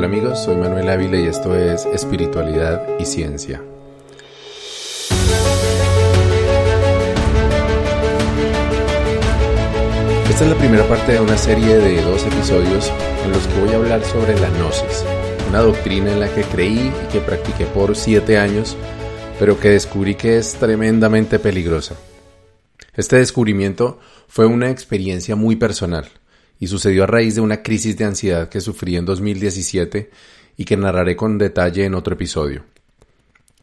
Hola amigos, soy Manuel Ávila y esto es Espiritualidad y Ciencia. Esta es la primera parte de una serie de dos episodios en los que voy a hablar sobre la gnosis, una doctrina en la que creí y que practiqué por siete años, pero que descubrí que es tremendamente peligrosa. Este descubrimiento fue una experiencia muy personal y sucedió a raíz de una crisis de ansiedad que sufrí en 2017 y que narraré con detalle en otro episodio.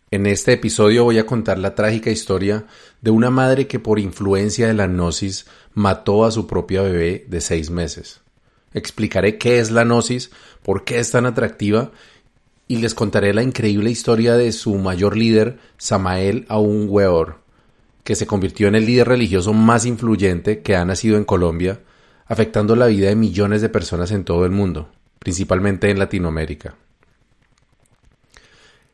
En este episodio voy a contar la trágica historia de una madre que por influencia de la gnosis mató a su propia bebé de seis meses. Explicaré qué es la gnosis, por qué es tan atractiva y les contaré la increíble historia de su mayor líder, Samael Aun Weor, que se convirtió en el líder religioso más influyente que ha nacido en Colombia afectando la vida de millones de personas en todo el mundo, principalmente en Latinoamérica.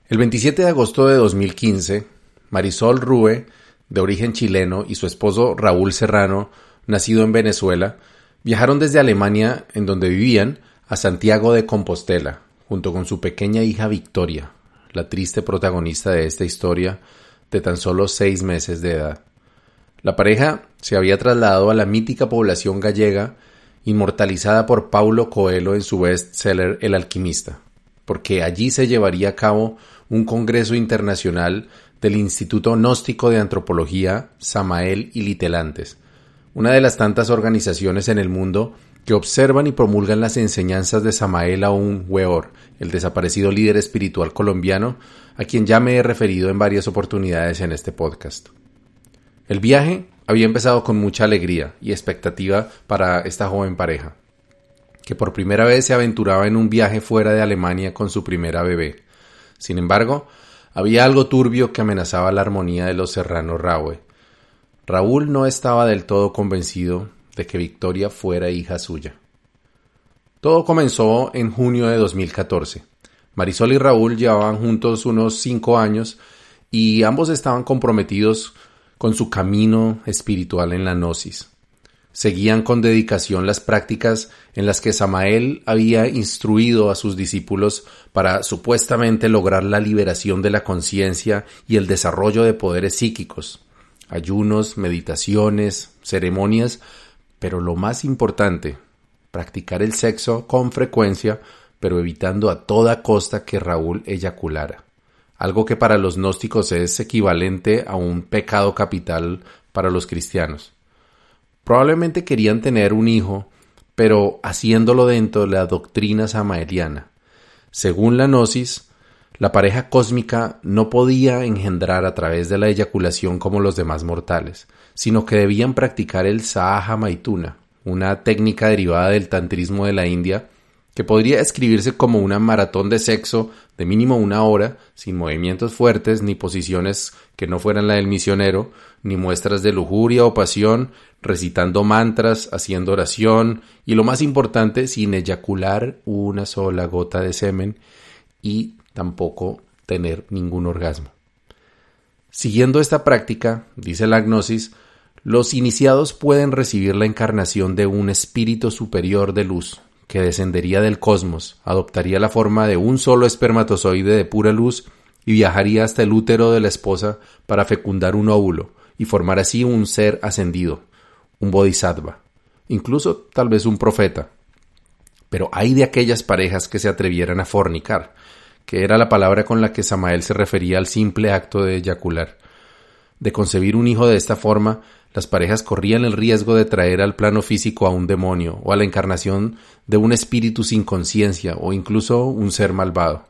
El 27 de agosto de 2015, Marisol Rue, de origen chileno, y su esposo Raúl Serrano, nacido en Venezuela, viajaron desde Alemania, en donde vivían, a Santiago de Compostela, junto con su pequeña hija Victoria, la triste protagonista de esta historia de tan solo seis meses de edad. La pareja se había trasladado a la mítica población gallega, inmortalizada por Paulo Coelho en su bestseller El alquimista, porque allí se llevaría a cabo un congreso internacional del Instituto Gnóstico de Antropología Samael y Litelantes, una de las tantas organizaciones en el mundo que observan y promulgan las enseñanzas de Samael Aún Weor, el desaparecido líder espiritual colombiano, a quien ya me he referido en varias oportunidades en este podcast. El viaje había empezado con mucha alegría y expectativa para esta joven pareja, que por primera vez se aventuraba en un viaje fuera de Alemania con su primera bebé. Sin embargo, había algo turbio que amenazaba la armonía de los serranos Raue. Raúl no estaba del todo convencido de que Victoria fuera hija suya. Todo comenzó en junio de 2014. Marisol y Raúl llevaban juntos unos cinco años y ambos estaban comprometidos con su camino espiritual en la gnosis. Seguían con dedicación las prácticas en las que Samael había instruido a sus discípulos para supuestamente lograr la liberación de la conciencia y el desarrollo de poderes psíquicos, ayunos, meditaciones, ceremonias, pero lo más importante, practicar el sexo con frecuencia, pero evitando a toda costa que Raúl eyaculara algo que para los gnósticos es equivalente a un pecado capital para los cristianos. Probablemente querían tener un hijo, pero haciéndolo dentro de la doctrina samaeliana. Según la gnosis, la pareja cósmica no podía engendrar a través de la eyaculación como los demás mortales, sino que debían practicar el Sahaja Maituna, una técnica derivada del tantrismo de la India que podría escribirse como una maratón de sexo de mínimo una hora, sin movimientos fuertes ni posiciones que no fueran la del misionero, ni muestras de lujuria o pasión, recitando mantras, haciendo oración y lo más importante, sin eyacular una sola gota de semen y tampoco tener ningún orgasmo. Siguiendo esta práctica, dice la gnosis, los iniciados pueden recibir la encarnación de un espíritu superior de luz, que descendería del cosmos, adoptaría la forma de un solo espermatozoide de pura luz y viajaría hasta el útero de la esposa para fecundar un óvulo y formar así un ser ascendido, un bodhisattva, incluso tal vez un profeta. Pero hay de aquellas parejas que se atrevieran a fornicar, que era la palabra con la que Samael se refería al simple acto de eyacular. De concebir un hijo de esta forma, las parejas corrían el riesgo de traer al plano físico a un demonio o a la encarnación de un espíritu sin conciencia o incluso un ser malvado.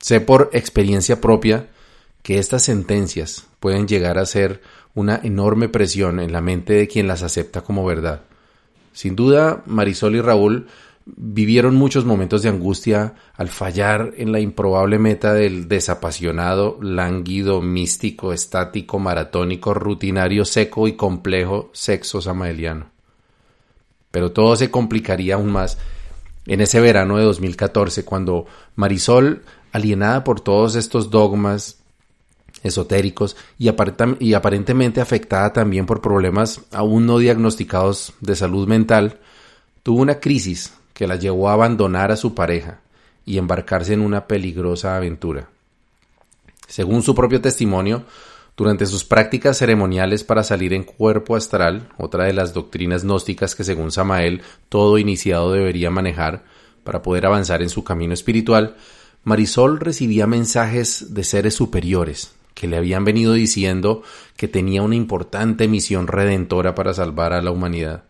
Sé por experiencia propia que estas sentencias pueden llegar a ser una enorme presión en la mente de quien las acepta como verdad. Sin duda, Marisol y Raúl vivieron muchos momentos de angustia al fallar en la improbable meta del desapasionado, lánguido, místico, estático, maratónico, rutinario, seco y complejo sexo samaeliano. Pero todo se complicaría aún más en ese verano de 2014, cuando Marisol, alienada por todos estos dogmas esotéricos y, y aparentemente afectada también por problemas aún no diagnosticados de salud mental, tuvo una crisis que la llevó a abandonar a su pareja y embarcarse en una peligrosa aventura. Según su propio testimonio, durante sus prácticas ceremoniales para salir en cuerpo astral, otra de las doctrinas gnósticas que según Samael todo iniciado debería manejar para poder avanzar en su camino espiritual, Marisol recibía mensajes de seres superiores que le habían venido diciendo que tenía una importante misión redentora para salvar a la humanidad.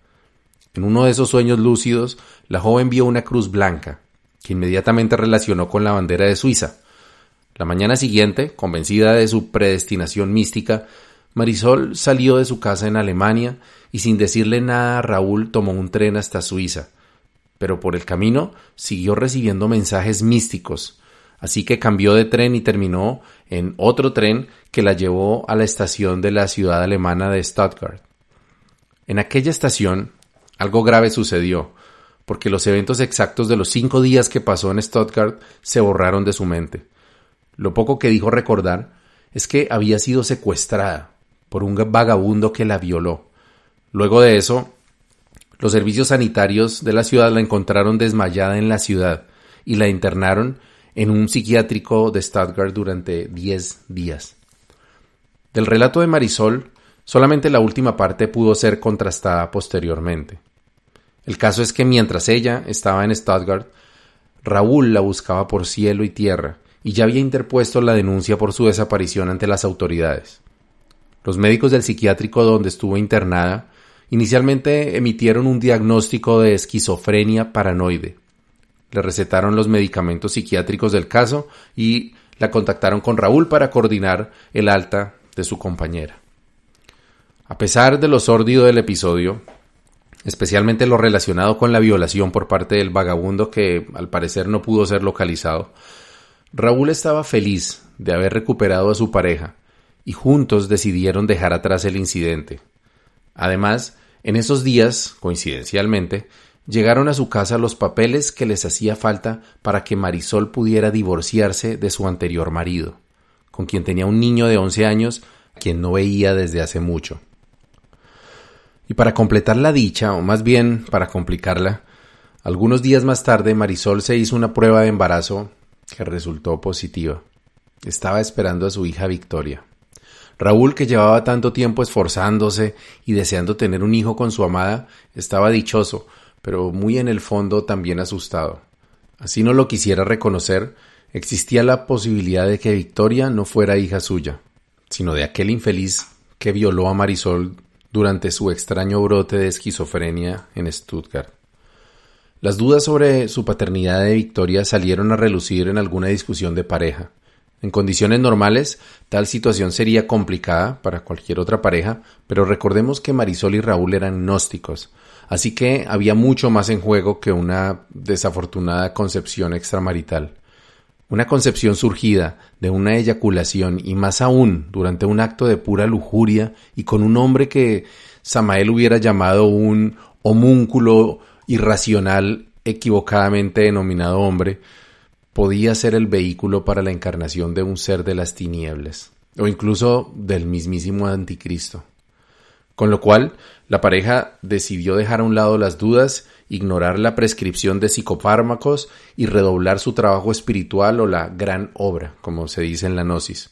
En uno de esos sueños lúcidos, la joven vio una cruz blanca, que inmediatamente relacionó con la bandera de Suiza. La mañana siguiente, convencida de su predestinación mística, Marisol salió de su casa en Alemania y sin decirle nada a Raúl tomó un tren hasta Suiza. Pero por el camino siguió recibiendo mensajes místicos, así que cambió de tren y terminó en otro tren que la llevó a la estación de la ciudad alemana de Stuttgart. En aquella estación algo grave sucedió, porque los eventos exactos de los cinco días que pasó en Stuttgart se borraron de su mente. Lo poco que dijo recordar es que había sido secuestrada por un vagabundo que la violó. Luego de eso, los servicios sanitarios de la ciudad la encontraron desmayada en la ciudad y la internaron en un psiquiátrico de Stuttgart durante diez días. Del relato de Marisol, solamente la última parte pudo ser contrastada posteriormente. El caso es que mientras ella estaba en Stuttgart, Raúl la buscaba por cielo y tierra y ya había interpuesto la denuncia por su desaparición ante las autoridades. Los médicos del psiquiátrico donde estuvo internada inicialmente emitieron un diagnóstico de esquizofrenia paranoide, le recetaron los medicamentos psiquiátricos del caso y la contactaron con Raúl para coordinar el alta de su compañera. A pesar de lo sórdido del episodio, especialmente lo relacionado con la violación por parte del vagabundo que al parecer no pudo ser localizado, Raúl estaba feliz de haber recuperado a su pareja y juntos decidieron dejar atrás el incidente. Además, en esos días, coincidencialmente, llegaron a su casa los papeles que les hacía falta para que Marisol pudiera divorciarse de su anterior marido, con quien tenía un niño de 11 años, quien no veía desde hace mucho. Y para completar la dicha, o más bien para complicarla, algunos días más tarde Marisol se hizo una prueba de embarazo que resultó positiva. Estaba esperando a su hija Victoria. Raúl, que llevaba tanto tiempo esforzándose y deseando tener un hijo con su amada, estaba dichoso, pero muy en el fondo también asustado. Así no lo quisiera reconocer, existía la posibilidad de que Victoria no fuera hija suya, sino de aquel infeliz que violó a Marisol durante su extraño brote de esquizofrenia en Stuttgart. Las dudas sobre su paternidad de Victoria salieron a relucir en alguna discusión de pareja. En condiciones normales, tal situación sería complicada para cualquier otra pareja, pero recordemos que Marisol y Raúl eran gnósticos, Así que había mucho más en juego que una desafortunada concepción extramarital. Una concepción surgida de una eyaculación y más aún durante un acto de pura lujuria y con un hombre que Samael hubiera llamado un homúnculo irracional equivocadamente denominado hombre, podía ser el vehículo para la encarnación de un ser de las tinieblas, o incluso del mismísimo anticristo. Con lo cual, la pareja decidió dejar a un lado las dudas, ignorar la prescripción de psicofármacos y redoblar su trabajo espiritual o la gran obra, como se dice en la Gnosis.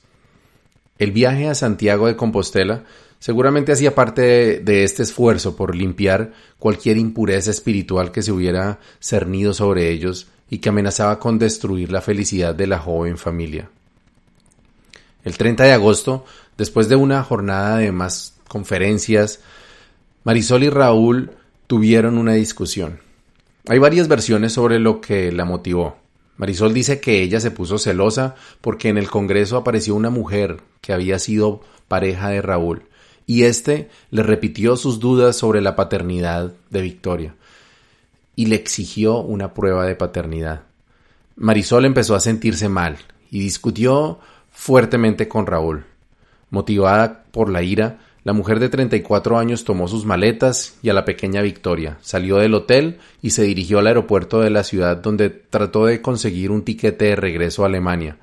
El viaje a Santiago de Compostela seguramente hacía parte de, este esfuerzo por limpiar cualquier impureza espiritual que se hubiera cernido sobre ellos y que amenazaba con destruir la felicidad de la joven familia. El 30 de agosto, después de una jornada de más conferencias, Marisol y Raúl tuvieron una discusión. Hay varias versiones sobre lo que la motivó. Marisol dice que ella se puso celosa porque en el Congreso apareció una mujer que había sido pareja de Raúl y éste le repitió sus dudas sobre la paternidad de Victoria y le exigió una prueba de paternidad. Marisol empezó a sentirse mal y discutió fuertemente con Raúl. Motivada por la ira, la mujer de 34 años tomó sus maletas y a la pequeña Victoria, salió del hotel y se dirigió al aeropuerto de la ciudad donde trató de conseguir un tiquete de regreso a Alemania.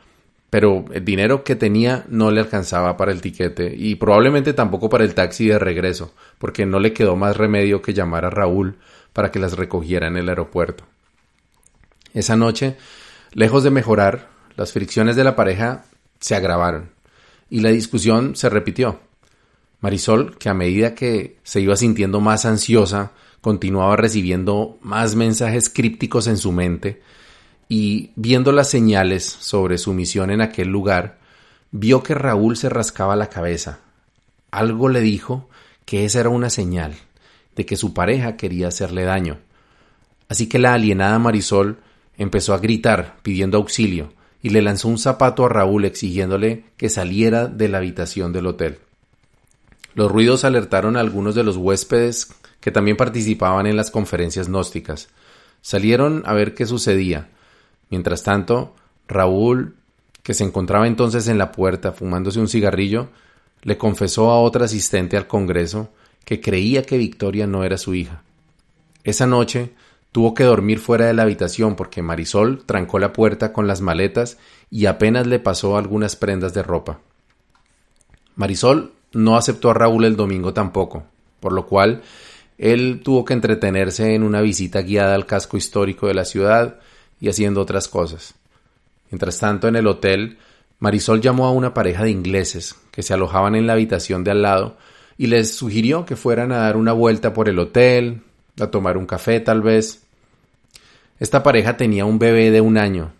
Pero el dinero que tenía no le alcanzaba para el tiquete y probablemente tampoco para el taxi de regreso, porque no le quedó más remedio que llamar a Raúl para que las recogiera en el aeropuerto. Esa noche, Lejos de mejorar, las fricciones de la pareja se agravaron y la discusión se repitió. Marisol, que a medida que se iba sintiendo más ansiosa, continuaba recibiendo más mensajes crípticos en su mente y viendo las señales sobre su misión en aquel lugar, vio que Raúl se rascaba la cabeza. Algo le dijo que esa era una señal de que su pareja quería hacerle daño. Así que la alienada Marisol empezó a gritar pidiendo auxilio y le lanzó un zapato a Raúl exigiéndole que saliera de la habitación del hotel. Los ruidos alertaron a algunos de los huéspedes que también participaban en las conferencias gnósticas. Salieron a ver qué sucedía. Mientras tanto, Raúl, que se encontraba entonces en la puerta fumándose un cigarrillo, le confesó a otra asistente al Congreso que creía que Victoria no era su hija. Esa noche tuvo que dormir fuera de la habitación porque Marisol trancó la puerta con las maletas y apenas le pasó algunas prendas de ropa. Marisol no aceptó a Raúl el domingo tampoco, por lo cual él tuvo que entretenerse en una visita guiada al casco histórico de la ciudad y haciendo otras cosas. Mientras tanto, en el hotel, Marisol llamó a una pareja de ingleses que se alojaban en la habitación de al lado y les sugirió que fueran a dar una vuelta por el hotel, a tomar un café tal vez. Esta pareja tenía un bebé de un año,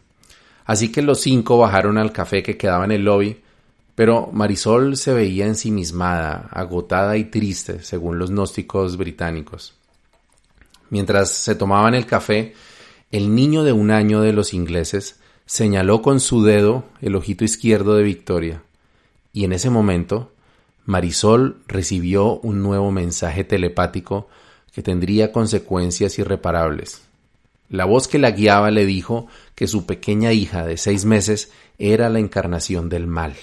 así que los cinco bajaron al café que quedaba en el lobby, pero Marisol se veía ensimismada, agotada y triste, según los gnósticos británicos. Mientras se tomaban el café, el niño de un año de los ingleses señaló con su dedo el ojito izquierdo de Victoria, y en ese momento Marisol recibió un nuevo mensaje telepático que tendría consecuencias irreparables. La voz que la guiaba le dijo que su pequeña hija de seis meses era la encarnación del mal,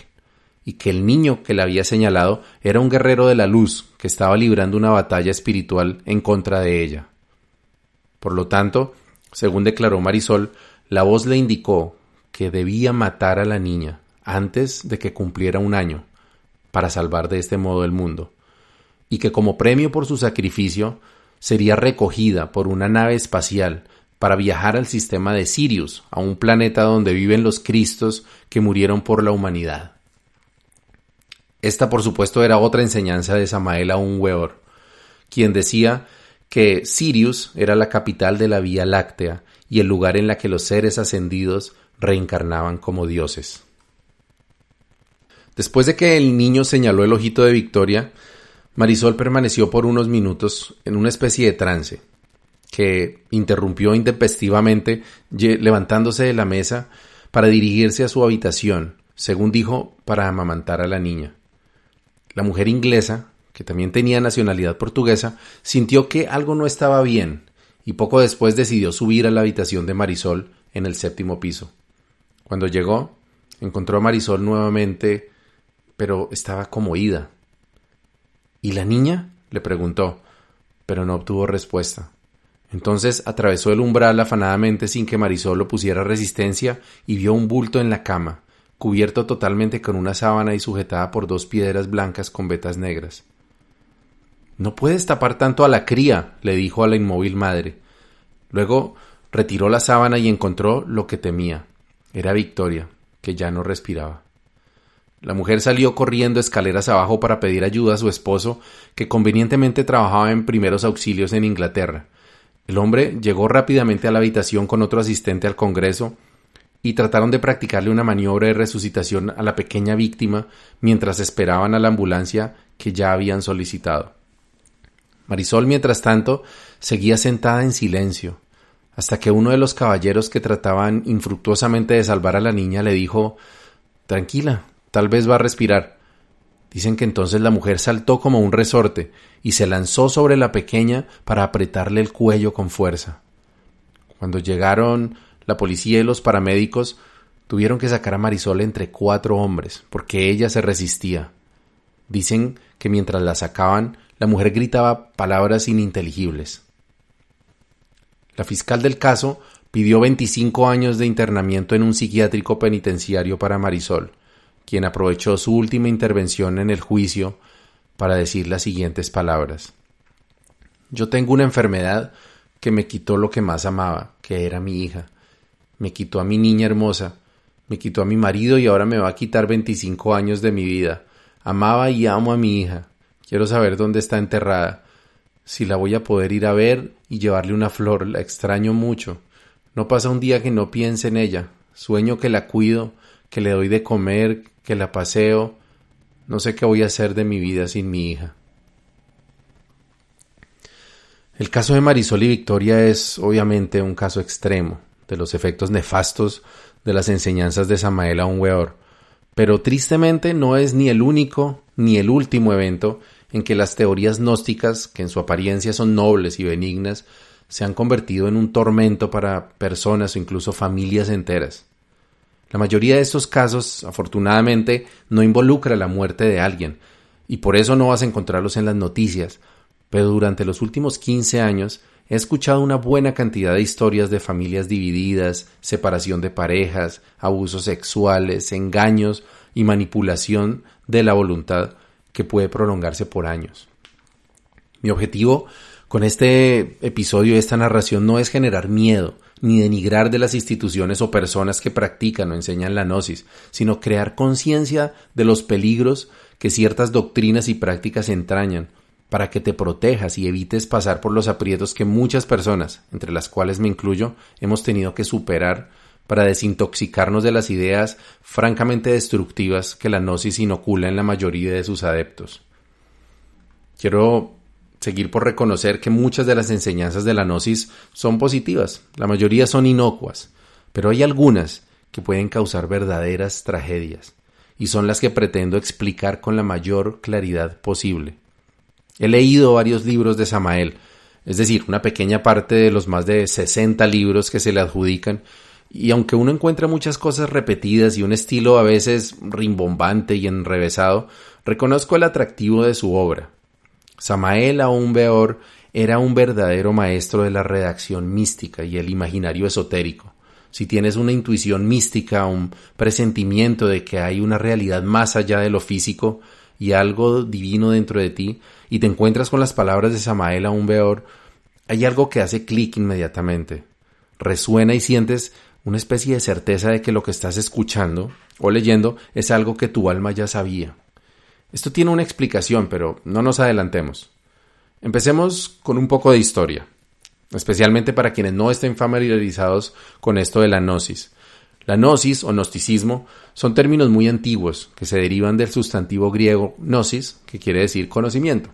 y que el niño que la había señalado era un guerrero de la luz que estaba librando una batalla espiritual en contra de ella. Por lo tanto, según declaró Marisol, la voz le indicó que debía matar a la niña antes de que cumpliera un año, para salvar de este modo el mundo, y que como premio por su sacrificio sería recogida por una nave espacial para viajar al sistema de Sirius, a un planeta donde viven los Cristos que murieron por la humanidad. Esta, por supuesto, era otra enseñanza de Samael a un Weor, quien decía que Sirius era la capital de la Vía Láctea y el lugar en la que los seres ascendidos reencarnaban como dioses. Después de que el niño señaló el ojito de Victoria, Marisol permaneció por unos minutos en una especie de trance, que interrumpió intempestivamente levantándose de la mesa para dirigirse a su habitación, según dijo, para amamantar a la niña. La mujer inglesa, que también tenía nacionalidad portuguesa, sintió que algo no estaba bien y poco después decidió subir a la habitación de Marisol en el séptimo piso. Cuando llegó, encontró a Marisol nuevamente, pero estaba como ida. ¿Y la niña? le preguntó, pero no obtuvo respuesta. Entonces atravesó el umbral afanadamente sin que Marisol lo pusiera resistencia y vio un bulto en la cama, cubierto totalmente con una sábana y sujetada por dos piedras blancas con vetas negras. No puedes tapar tanto a la cría, le dijo a la inmóvil madre. Luego retiró la sábana y encontró lo que temía. Era Victoria, que ya no respiraba. La mujer salió corriendo escaleras abajo para pedir ayuda a su esposo, que convenientemente trabajaba en primeros auxilios en Inglaterra. El hombre llegó rápidamente a la habitación con otro asistente al Congreso y trataron de practicarle una maniobra de resucitación a la pequeña víctima mientras esperaban a la ambulancia que ya habían solicitado. Marisol, mientras tanto, seguía sentada en silencio, hasta que uno de los caballeros que trataban infructuosamente de salvar a la niña le dijo Tranquila, tal vez va a respirar. Dicen que entonces la mujer saltó como un resorte y se lanzó sobre la pequeña para apretarle el cuello con fuerza. Cuando llegaron la policía y los paramédicos, tuvieron que sacar a Marisol entre cuatro hombres, porque ella se resistía. Dicen que mientras la sacaban, la mujer gritaba palabras ininteligibles. La fiscal del caso pidió 25 años de internamiento en un psiquiátrico penitenciario para Marisol, quien aprovechó su última intervención en el juicio para decir las siguientes palabras. Yo tengo una enfermedad que me quitó lo que más amaba, que era mi hija. Me quitó a mi niña hermosa, me quitó a mi marido y ahora me va a quitar 25 años de mi vida. Amaba y amo a mi hija. Quiero saber dónde está enterrada. Si la voy a poder ir a ver y llevarle una flor, la extraño mucho. No pasa un día que no piense en ella. Sueño que la cuido, que le doy de comer, que la paseo. No sé qué voy a hacer de mi vida sin mi hija. El caso de Marisol y Victoria es obviamente un caso extremo de los efectos nefastos de las enseñanzas de Samael a un weor, pero tristemente no es ni el único ni el último evento en que las teorías gnósticas, que en su apariencia son nobles y benignas, se han convertido en un tormento para personas o incluso familias enteras. La mayoría de estos casos, afortunadamente, no involucra la muerte de alguien, y por eso no vas a encontrarlos en las noticias, pero durante los últimos 15 años He escuchado una buena cantidad de historias de familias divididas, separación de parejas, abusos sexuales, engaños y manipulación de la voluntad que puede prolongarse por años. Mi objetivo con este episodio, esta narración, no es generar miedo, ni denigrar de las instituciones o personas que practican o enseñan la gnosis, sino crear conciencia de los peligros que ciertas doctrinas y prácticas entrañan, para que te protejas y evites pasar por los aprietos que muchas personas, entre las cuales me incluyo, hemos tenido que superar para desintoxicarnos de las ideas francamente destructivas que la gnosis inocula en la mayoría de sus adeptos. Quiero seguir por reconocer que muchas de las enseñanzas de la gnosis son positivas, la mayoría son inocuas, pero hay algunas que pueden causar verdaderas tragedias, y son las que pretendo explicar con la mayor claridad posible. He leído varios libros de Samael, es decir, una pequeña parte de los más de 60 libros que se le adjudican, y aunque uno encuentra muchas cosas repetidas y un estilo a veces rimbombante y enrevesado, reconozco el atractivo de su obra. Samael aún Beor era un verdadero maestro de la redacción mística y el imaginario esotérico. Si tienes una intuición mística, un presentimiento de que hay una realidad más allá de lo físico y algo divino dentro de ti, y te encuentras con las palabras de Samael aún peor, hay algo que hace clic inmediatamente. Resuena y sientes una especie de certeza de que lo que estás escuchando o leyendo es algo que tu alma ya sabía. Esto tiene una explicación, pero no nos adelantemos. Empecemos con un poco de historia, especialmente para quienes no estén familiarizados con esto de la gnosis. La gnosis o gnosticismo son términos muy antiguos que se derivan del sustantivo griego gnosis, que quiere decir conocimiento.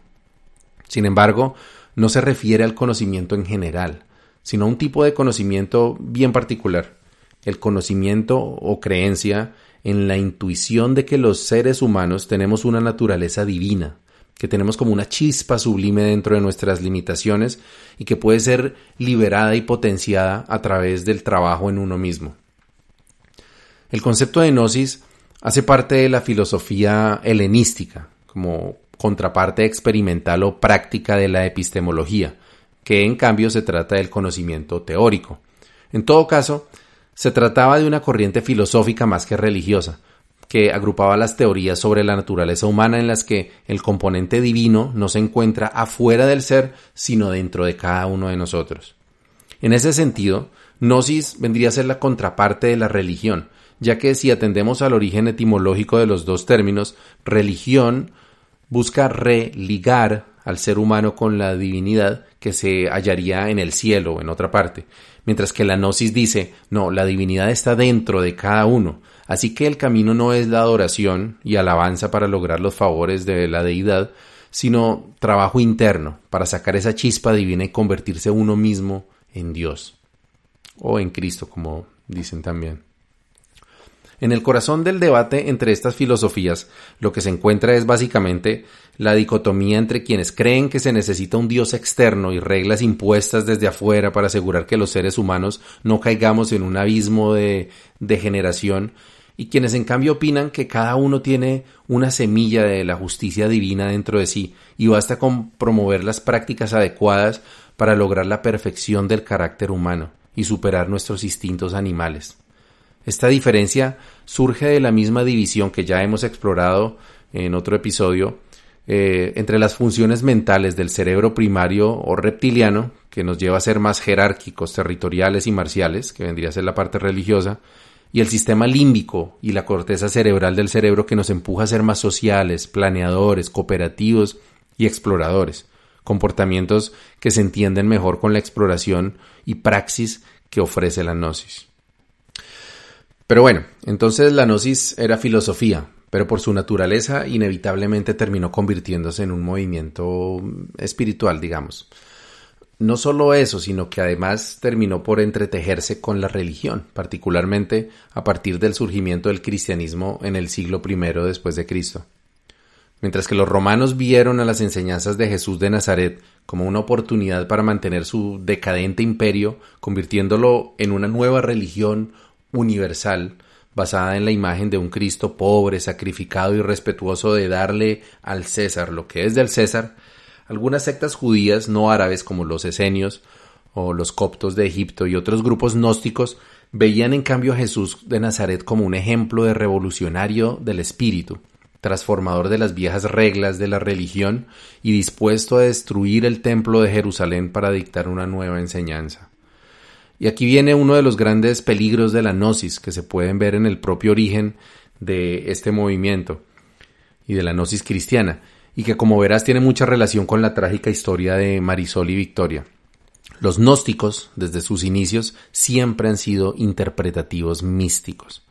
Sin embargo, no se refiere al conocimiento en general, sino a un tipo de conocimiento bien particular, el conocimiento o creencia en la intuición de que los seres humanos tenemos una naturaleza divina, que tenemos como una chispa sublime dentro de nuestras limitaciones y que puede ser liberada y potenciada a través del trabajo en uno mismo. El concepto de gnosis hace parte de la filosofía helenística, como contraparte experimental o práctica de la epistemología, que en cambio se trata del conocimiento teórico. En todo caso, se trataba de una corriente filosófica más que religiosa, que agrupaba las teorías sobre la naturaleza humana en las que el componente divino no se encuentra afuera del ser, sino dentro de cada uno de nosotros. En ese sentido, Gnosis vendría a ser la contraparte de la religión, ya que si atendemos al origen etimológico de los dos términos, religión busca religar al ser humano con la divinidad que se hallaría en el cielo o en otra parte, mientras que la gnosis dice, no, la divinidad está dentro de cada uno, así que el camino no es la adoración y alabanza para lograr los favores de la deidad, sino trabajo interno para sacar esa chispa divina y convertirse uno mismo en Dios o en Cristo, como dicen también. En el corazón del debate entre estas filosofías, lo que se encuentra es básicamente la dicotomía entre quienes creen que se necesita un Dios externo y reglas impuestas desde afuera para asegurar que los seres humanos no caigamos en un abismo de degeneración, y quienes en cambio opinan que cada uno tiene una semilla de la justicia divina dentro de sí, y basta con promover las prácticas adecuadas para lograr la perfección del carácter humano y superar nuestros instintos animales. Esta diferencia surge de la misma división que ya hemos explorado en otro episodio eh, entre las funciones mentales del cerebro primario o reptiliano, que que nos lleva a ser más jerárquicos, territoriales y marciales, que vendría a ser la parte religiosa, y el sistema límbico y la corteza cerebral del cerebro que nos empuja a ser más sociales, planeadores, cooperativos y exploradores, comportamientos que se entienden mejor con la exploración y praxis que ofrece la gnosis. Pero bueno, entonces la gnosis era filosofía, pero por su naturaleza inevitablemente terminó convirtiéndose en un movimiento espiritual, digamos. No solo eso, sino que además terminó por entretejerse con la religión, particularmente a partir del surgimiento del cristianismo en el siglo I después de Cristo. Mientras que los romanos vieron a las enseñanzas de Jesús de Nazaret como una oportunidad para mantener su decadente imperio, convirtiéndolo en una nueva religión universal, basada en la imagen de un Cristo pobre, sacrificado y respetuoso de darle al César lo que es del César, algunas sectas judías no árabes como los esenios o los coptos de Egipto y otros grupos gnósticos veían en cambio a Jesús de Nazaret como un ejemplo de revolucionario del espíritu, transformador de las viejas reglas de la religión y dispuesto a destruir el templo de Jerusalén para dictar una nueva enseñanza. Y aquí viene uno de los grandes peligros de la gnosis que se pueden ver en el propio origen de este movimiento y de la gnosis cristiana, y que como verás tiene mucha relación con la trágica historia de Marisol y Victoria. Los gnósticos, desde sus inicios, siempre han sido interpretativos místicos.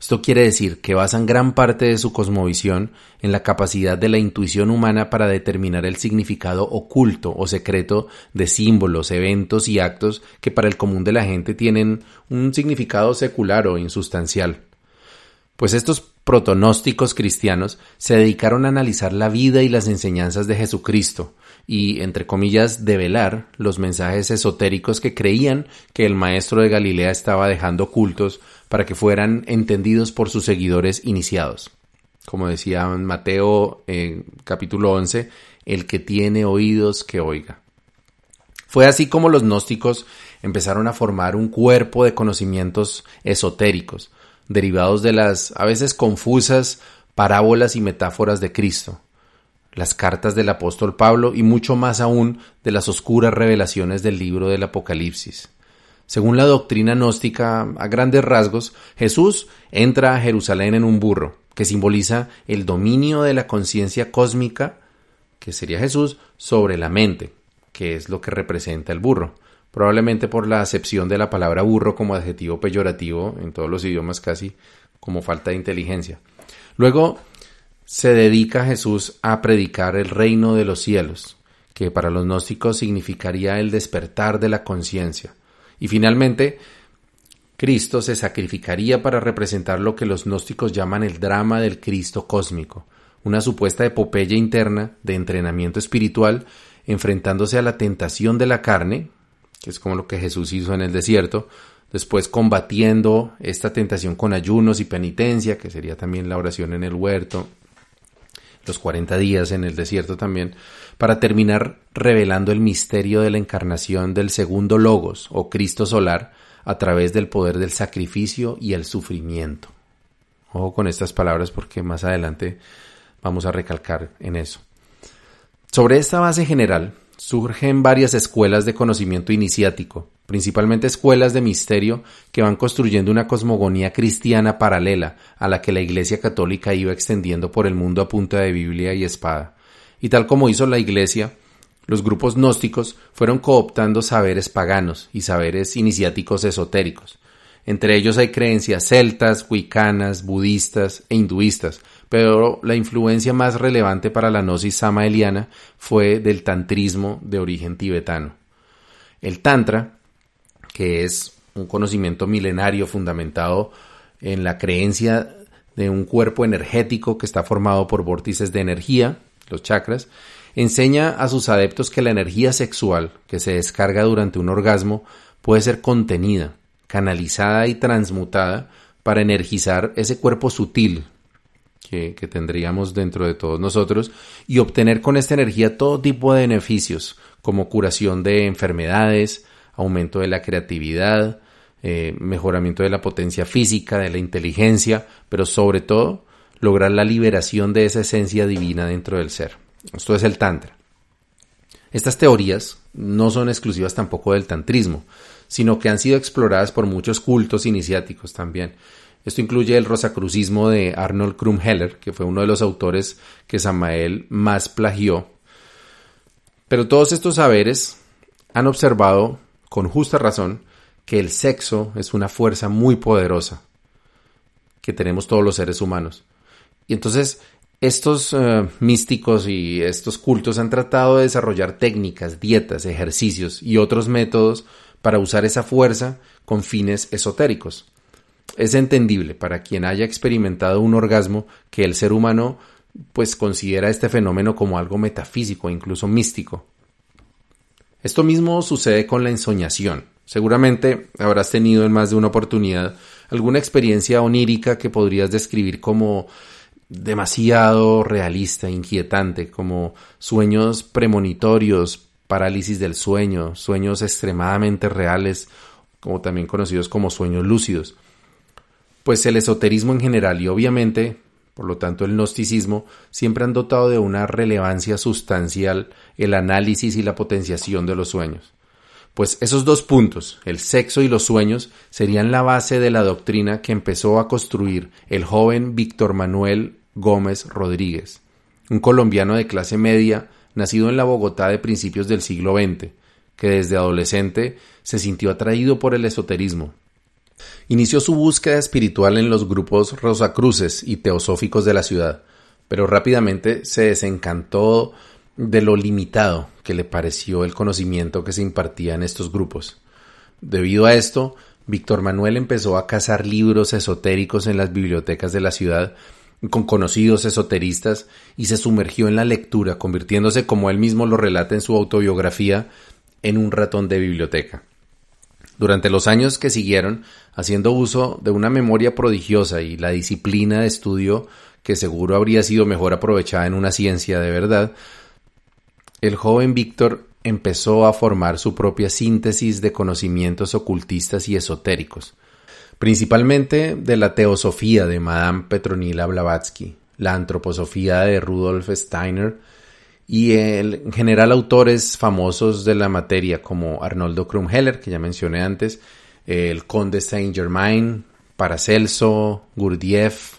Esto quiere decir que basan gran parte de su cosmovisión en la capacidad de la intuición humana para determinar el significado oculto o secreto de símbolos, eventos y actos que para el común de la gente tienen un significado secular o insustancial. Pues estos protonósticos cristianos se dedicaron a analizar la vida y las enseñanzas de Jesucristo y, entre comillas, develar los mensajes esotéricos que creían que el maestro de Galilea estaba dejando ocultos para que fueran entendidos por sus seguidores iniciados. Como decía Mateo capítulo 11, el que tiene oídos que oiga. Fue así como los gnósticos empezaron a formar un cuerpo de conocimientos esotéricos, derivados de las a veces confusas parábolas y metáforas de Cristo, las cartas del apóstol Pablo y mucho más aún de las oscuras revelaciones del libro del Apocalipsis. Según la doctrina gnóstica, a grandes rasgos, Jesús entra a Jerusalén en un burro, que simboliza el dominio de la conciencia cósmica, que sería Jesús, sobre la mente, que es lo que representa el burro probablemente por la acepción de la palabra burro como adjetivo peyorativo en todos los idiomas casi como falta de inteligencia. Luego se dedica Jesús a predicar el reino de los cielos, que para los gnósticos significaría el despertar de la conciencia. Y finalmente, Cristo se sacrificaría para representar lo que los gnósticos llaman el drama del Cristo cósmico, una supuesta epopeya interna de entrenamiento espiritual enfrentándose a la tentación de la carne, que es como lo que Jesús hizo en el desierto, después combatiendo esta tentación con ayunos y penitencia, que sería también la oración en el huerto, los 40 días en el desierto también, para terminar revelando el misterio de la encarnación del segundo Logos o Cristo solar a través del poder del sacrificio y el sufrimiento. Ojo con estas palabras porque más adelante vamos a recalcar en eso. Sobre esta base general, surgen varias escuelas de conocimiento iniciático, principalmente escuelas de misterio que van construyendo una cosmogonía cristiana paralela a la que la Iglesia católica iba extendiendo por el mundo a punta de Biblia y espada. Y tal como hizo la Iglesia, los grupos gnósticos fueron cooptando saberes paganos y saberes iniciáticos esotéricos. Entre ellos hay creencias celtas, wicanas, budistas e hinduistas, pero la influencia más relevante para la gnosis samaeliana fue del tantrismo de origen tibetano. El tantra, que es un conocimiento milenario fundamentado en la creencia de un cuerpo energético que está formado por vórtices de energía, los chakras, enseña a sus adeptos que la energía sexual que se descarga durante un orgasmo puede ser contenida, canalizada y transmutada para energizar ese cuerpo sutil que, tendríamos dentro de todos nosotros y obtener con esta energía todo tipo de beneficios como curación de enfermedades, aumento de la creatividad, eh, mejoramiento de la potencia física, de la inteligencia, pero sobre todo lograr la liberación de esa esencia divina dentro del ser. Esto es el Tantra. Estas teorías no son exclusivas tampoco del tantrismo, sino que han sido exploradas por muchos cultos iniciáticos también. Esto incluye el rosacrucismo de Arnold Krumheller, que fue uno de los autores que Samael más plagió. Pero todos estos saberes han observado, con justa razón, que el sexo es una fuerza muy poderosa que tenemos todos los seres humanos. Y entonces estos eh, místicos y estos cultos han tratado de desarrollar técnicas, dietas, ejercicios y otros métodos para usar esa fuerza con fines esotéricos. Es entendible para quien haya experimentado un orgasmo que el ser humano pues considera este fenómeno como algo metafísico, incluso místico. Esto mismo sucede con la ensoñación. Seguramente habrás tenido en más de una oportunidad alguna experiencia onírica que podrías describir como demasiado realista, inquietante, como sueños premonitorios, parálisis del sueño, sueños extremadamente reales, como también conocidos como sueños lúcidos. Pues el esoterismo en general y obviamente, por lo tanto el gnosticismo, siempre han dotado de una relevancia sustancial el análisis y la potenciación de los sueños. Pues esos dos puntos, el sexo y los sueños, serían la base de la doctrina que empezó a construir el joven Víctor Manuel Gómez Rodríguez, un colombiano de clase media nacido en la Bogotá de principios del siglo XX, que desde adolescente se sintió atraído por el esoterismo. Inició su búsqueda espiritual en los grupos rosacruces y teosóficos de la ciudad, pero rápidamente se desencantó de lo limitado que le pareció el conocimiento que se impartía en estos grupos. Debido a esto, Víctor Manuel empezó a cazar libros esotéricos en las bibliotecas de la ciudad con conocidos esoteristas y se sumergió en la lectura, convirtiéndose, como él mismo lo relata en su autobiografía, en un ratón de biblioteca. Durante los años que siguieron, haciendo uso de una memoria prodigiosa y la disciplina de estudio que seguro habría sido mejor aprovechada en una ciencia de verdad, el joven Víctor empezó a formar su propia síntesis de conocimientos ocultistas y esotéricos, principalmente de la teosofía de Madame Petronila Blavatsky, la antroposofía de Rudolf Steiner y en general autores famosos de la materia como Arnoldo Krumheller, que ya mencioné antes, el conde Saint Germain, Paracelso, Gurdjieff,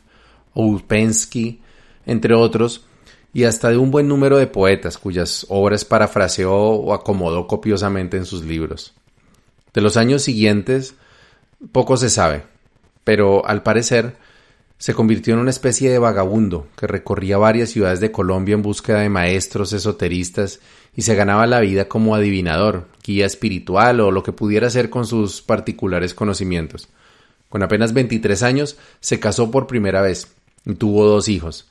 Ouspensky, entre otros, y hasta de un buen número de poetas cuyas obras parafraseó o acomodó copiosamente en sus libros. De los años siguientes, poco se sabe, pero al parecer se convirtió en una especie de vagabundo que recorría varias ciudades de Colombia en búsqueda de maestros esoteristas y se ganaba la vida como adivinador, guía espiritual o lo que pudiera hacer con sus particulares conocimientos. Con apenas 23 años se casó por primera vez y tuvo dos hijos,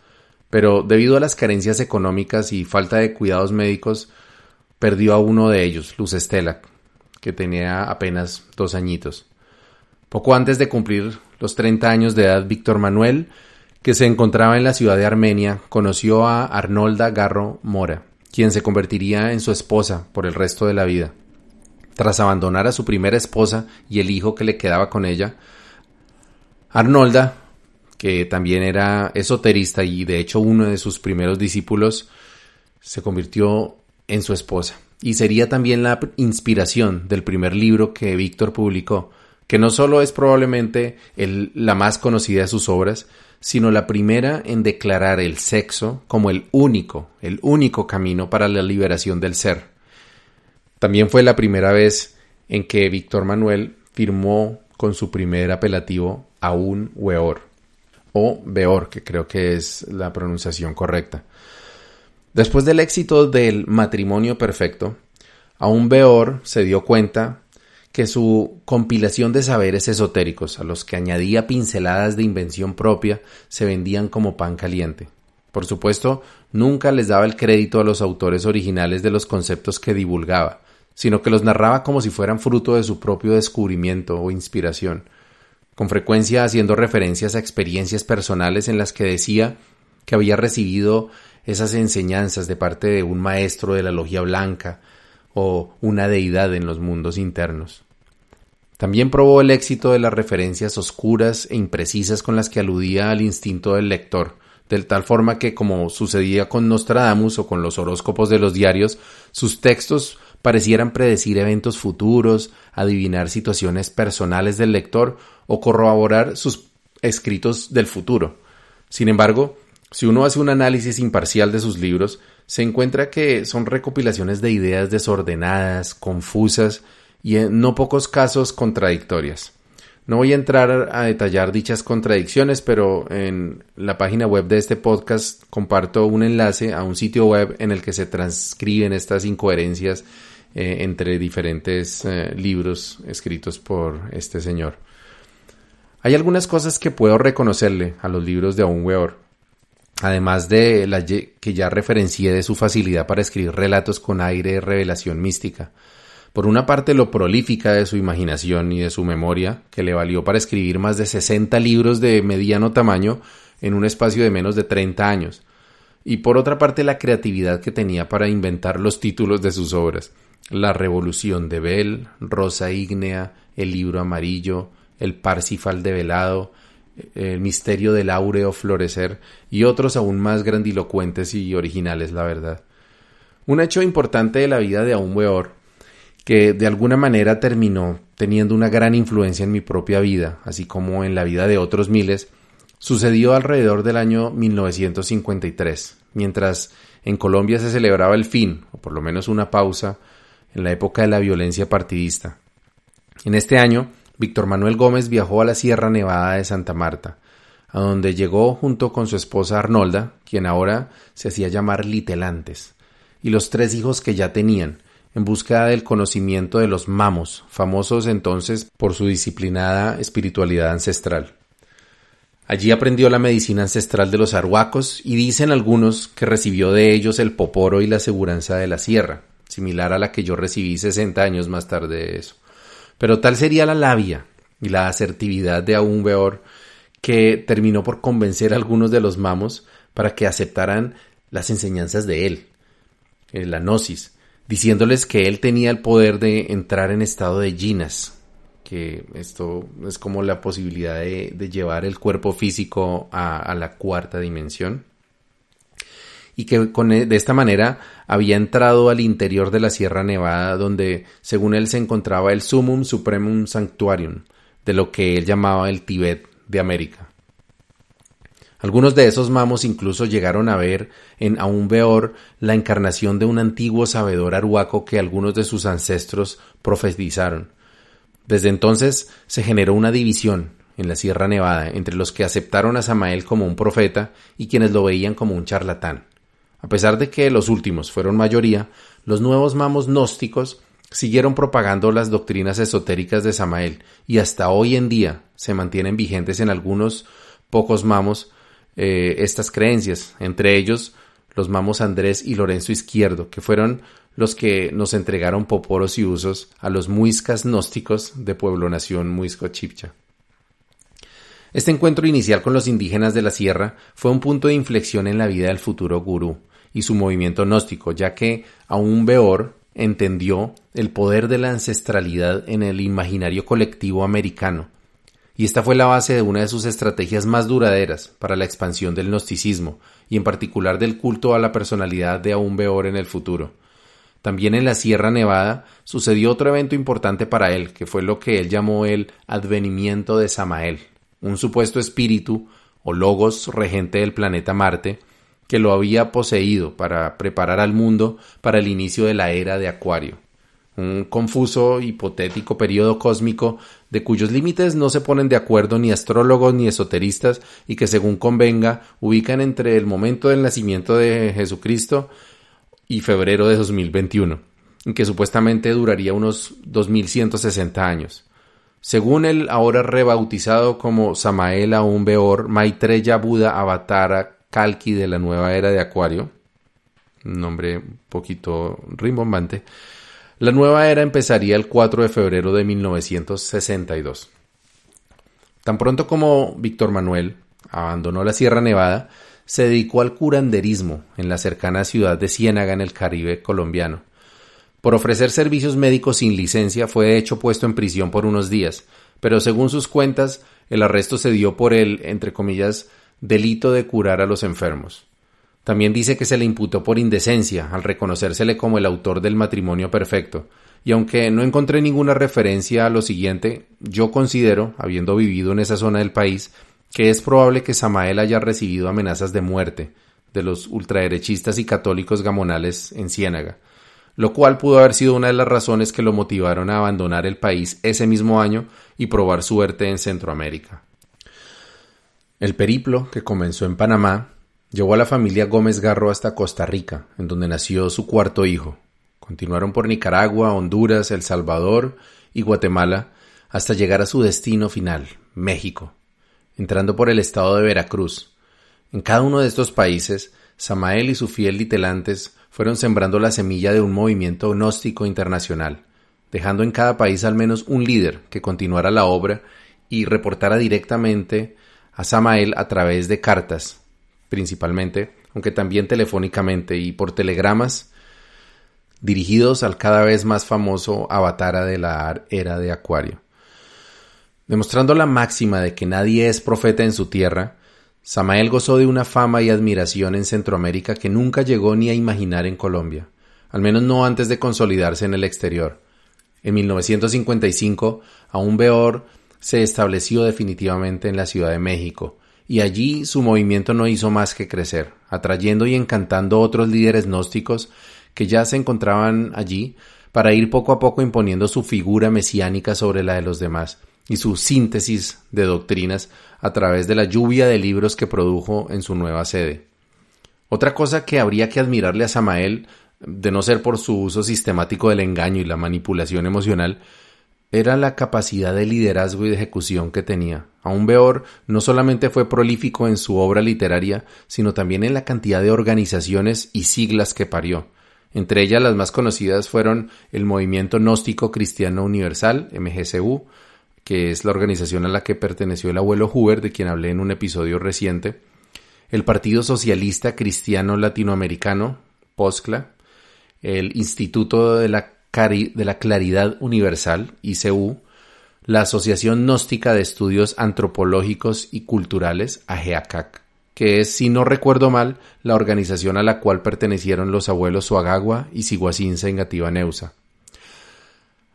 pero debido a las carencias económicas y falta de cuidados médicos perdió a uno de ellos, Luz Estela, que tenía apenas dos añitos. Poco antes de cumplir los 30 años de edad, Víctor Manuel, que se encontraba en la ciudad de Armenia, conoció a Arnolda Garro Mora, quien se convertiría en su esposa por el resto de la vida. Tras abandonar a su primera esposa y el hijo que le quedaba con ella, Arnolda, que también era esoterista y de hecho uno de sus primeros discípulos, se convirtió en su esposa y sería también la inspiración del primer libro que Víctor publicó, que no solo es probablemente la más conocida de sus obras, sino la primera en declarar el sexo como el único, el único camino para la liberación del ser. También fue la primera vez en que Víctor Manuel firmó con su primer apelativo a un weor, o beor, que creo que es la pronunciación correcta. Después del éxito del matrimonio perfecto, a un beor se dio cuenta que su compilación de saberes esotéricos, a los que añadía pinceladas de invención propia, se vendían como pan caliente. Por supuesto, nunca les daba el crédito a los autores originales de los conceptos que divulgaba, sino que los narraba como si fueran fruto de su propio descubrimiento o inspiración, con frecuencia haciendo referencias a experiencias personales en las que decía que había recibido esas enseñanzas de parte de un maestro de la logia blanca, o una deidad en los mundos internos. También probó el éxito de las referencias oscuras e imprecisas con las que aludía al instinto del lector, de tal forma que, como sucedía con Nostradamus o con los horóscopos de los diarios, sus textos parecieran predecir eventos futuros, adivinar situaciones personales del lector o corroborar sus escritos del futuro. Sin embargo, si uno hace un análisis imparcial de sus libros, se encuentra que son recopilaciones de ideas desordenadas, confusas y en no pocos casos contradictorias. No voy a entrar a detallar dichas contradicciones, pero en la página web de este podcast comparto un enlace a un sitio web en el que se transcriben estas incoherencias eh, entre diferentes eh, libros escritos por este señor. Hay algunas cosas que puedo reconocerle a los libros de Aun Weor, además de la que ya referencié de su facilidad para escribir relatos con aire de revelación mística. Por una parte, lo prolífica de su imaginación y de su memoria, que le valió para escribir más de 60 libros de mediano tamaño en un espacio de menos de 30 años. Y por otra parte, la creatividad que tenía para inventar los títulos de sus obras. La Revolución de Bell, Rosa Ígnea, El Libro Amarillo, El Parsifal de Velado, El Misterio del Áureo Florecer y otros aún más grandilocuentes y originales, la verdad. Un hecho importante de la vida de Aun Weor que de alguna manera terminó teniendo una gran influencia en mi propia vida, así como en la vida de otros miles, sucedió alrededor del año 1953, mientras en Colombia se celebraba el fin, o por lo menos una pausa, en la época de la violencia partidista. En este año, Víctor Manuel Gómez viajó a la Sierra Nevada de Santa Marta, a donde llegó junto con su esposa Arnolda, quien ahora se hacía llamar Litelantes, y los tres hijos que ya tenían, en busca del conocimiento de los mamos, famosos entonces por su disciplinada espiritualidad ancestral. Allí aprendió la medicina ancestral de los arhuacos y dicen algunos que recibió de ellos el poporo y la seguranza de la sierra, similar a la que yo recibí 60 años más tarde de eso. Pero tal sería la labia y la asertividad de Aún Beor que terminó por convencer a algunos de los mamos para que aceptaran las enseñanzas de él, la gnosis, diciéndoles que él tenía el poder de entrar en estado de ginas, que esto es como la posibilidad de, llevar el cuerpo físico a, la cuarta dimensión, y que e, de esta manera había entrado al interior de la Sierra Nevada, donde, según él, se encontraba el Sumum Supremum Sanctuarium, de lo que él llamaba el Tibet de América. Algunos de esos mamos incluso llegaron a ver en Aún Beor la encarnación de un antiguo sabedor arhuaco que algunos de sus ancestros profetizaron. Desde entonces se generó una división en la Sierra Nevada entre los que aceptaron a Samael como un profeta y quienes lo veían como un charlatán. A pesar de que los últimos fueron mayoría, los nuevos mamos gnósticos siguieron propagando las doctrinas esotéricas de Samael y hasta hoy en día se mantienen vigentes en algunos pocos mamos eh, estas creencias, entre ellos los mamos Andrés y Lorenzo Izquierdo, que fueron los que nos entregaron poporos y usos a los muiscas gnósticos de Pueblo Nación Muisco Chipcha. Este encuentro inicial con los indígenas de la sierra fue un punto de inflexión en la vida del futuro gurú y su movimiento gnóstico, ya que aún Beor entendió el poder de la ancestralidad en el imaginario colectivo americano y esta fue la base de una de sus estrategias más duraderas para la expansión del gnosticismo y en particular del culto a la personalidad de Aún Beor en el futuro. También en la Sierra Nevada sucedió otro evento importante para él, que fue lo que él llamó el advenimiento de Samael, un supuesto espíritu o logos regente del planeta Marte, que lo había poseído para preparar al mundo para el inicio de la era de Acuario un confuso, hipotético periodo cósmico de cuyos límites no se ponen de acuerdo ni astrólogos ni esoteristas y que según convenga ubican entre el momento del nacimiento de Jesucristo y febrero de 2021, y que supuestamente duraría unos 2160 años. Según el ahora rebautizado como Samael Aun Beor Maitreya Buda Avatara Kalki de la nueva era de Acuario, nombre un poquito rimbombante, la nueva era empezaría el 4 de febrero de 1962. Tan pronto como Víctor Manuel abandonó la Sierra Nevada, se dedicó al curanderismo en la cercana ciudad de Ciénaga en el Caribe colombiano. Por ofrecer servicios médicos sin licencia fue de hecho puesto en prisión por unos días, pero según sus cuentas, el arresto se dio por el, entre comillas, delito de curar a los enfermos. También dice que se le imputó por indecencia al reconocérsele como el autor del matrimonio perfecto, y aunque no encontré ninguna referencia a lo siguiente, yo considero, habiendo vivido en esa zona del país, que es probable que Samael haya recibido amenazas de muerte de los ultraderechistas y católicos gamonales en Ciénaga, lo cual pudo haber sido una de las razones que lo motivaron a abandonar el país ese mismo año y probar suerte en Centroamérica. El periplo, que comenzó en Panamá, llevó a la familia Gómez Garro hasta Costa Rica, en donde nació su cuarto hijo. Continuaron por Nicaragua, Honduras, El Salvador y Guatemala hasta llegar a su destino final, México, entrando por el estado de Veracruz. En cada uno de estos países, Samael y su fiel litelantes fueron sembrando la semilla de un movimiento gnóstico internacional, dejando en cada país al menos un líder que continuara la obra y reportara directamente a Samael a través de cartas, principalmente, aunque también telefónicamente y por telegramas, dirigidos al cada vez más famoso Avatara de la era de Acuario. Demostrando la máxima de que nadie es profeta en su tierra, Samael gozó de una fama y admiración en Centroamérica que nunca llegó ni a imaginar en Colombia, al menos no antes de consolidarse en el exterior. En 1955, aún Beor se estableció definitivamente en la Ciudad de México, y allí su movimiento no hizo más que crecer, atrayendo y encantando otros líderes gnósticos que ya se encontraban allí para ir poco a poco imponiendo su figura mesiánica sobre la de los demás, y su síntesis de doctrinas a través de la lluvia de libros que produjo en su nueva sede. Otra cosa que habría que admirarle a Samael, de no ser por su uso sistemático del engaño y la manipulación emocional, era la capacidad de liderazgo y de ejecución que tenía. Aún Beor no solamente fue prolífico en su obra literaria, sino también en la cantidad de organizaciones y siglas que parió. Entre ellas las más conocidas fueron el Movimiento Gnóstico Cristiano Universal, MGCU, que es la organización a la que perteneció el abuelo Huber, de quien hablé en un episodio reciente, el Partido Socialista Cristiano Latinoamericano, POSCLA, el Instituto de la, de la Claridad Universal, ICU, la Asociación Gnóstica de Estudios Antropológicos y Culturales, AGEACAC, que es, si no recuerdo mal, la organización a la cual pertenecieron los abuelos Suagagua y Siguacinza en Neusa.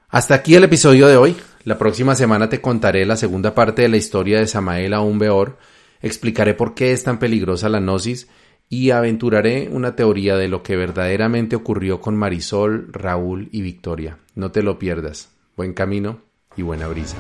Hasta aquí el episodio de hoy. La próxima semana te contaré la segunda parte de la historia de Samael aún Beor, explicaré por qué es tan peligrosa la gnosis y aventuraré una teoría de lo que verdaderamente ocurrió con Marisol, Raúl y Victoria. No te lo pierdas. Buen camino y buena brisa.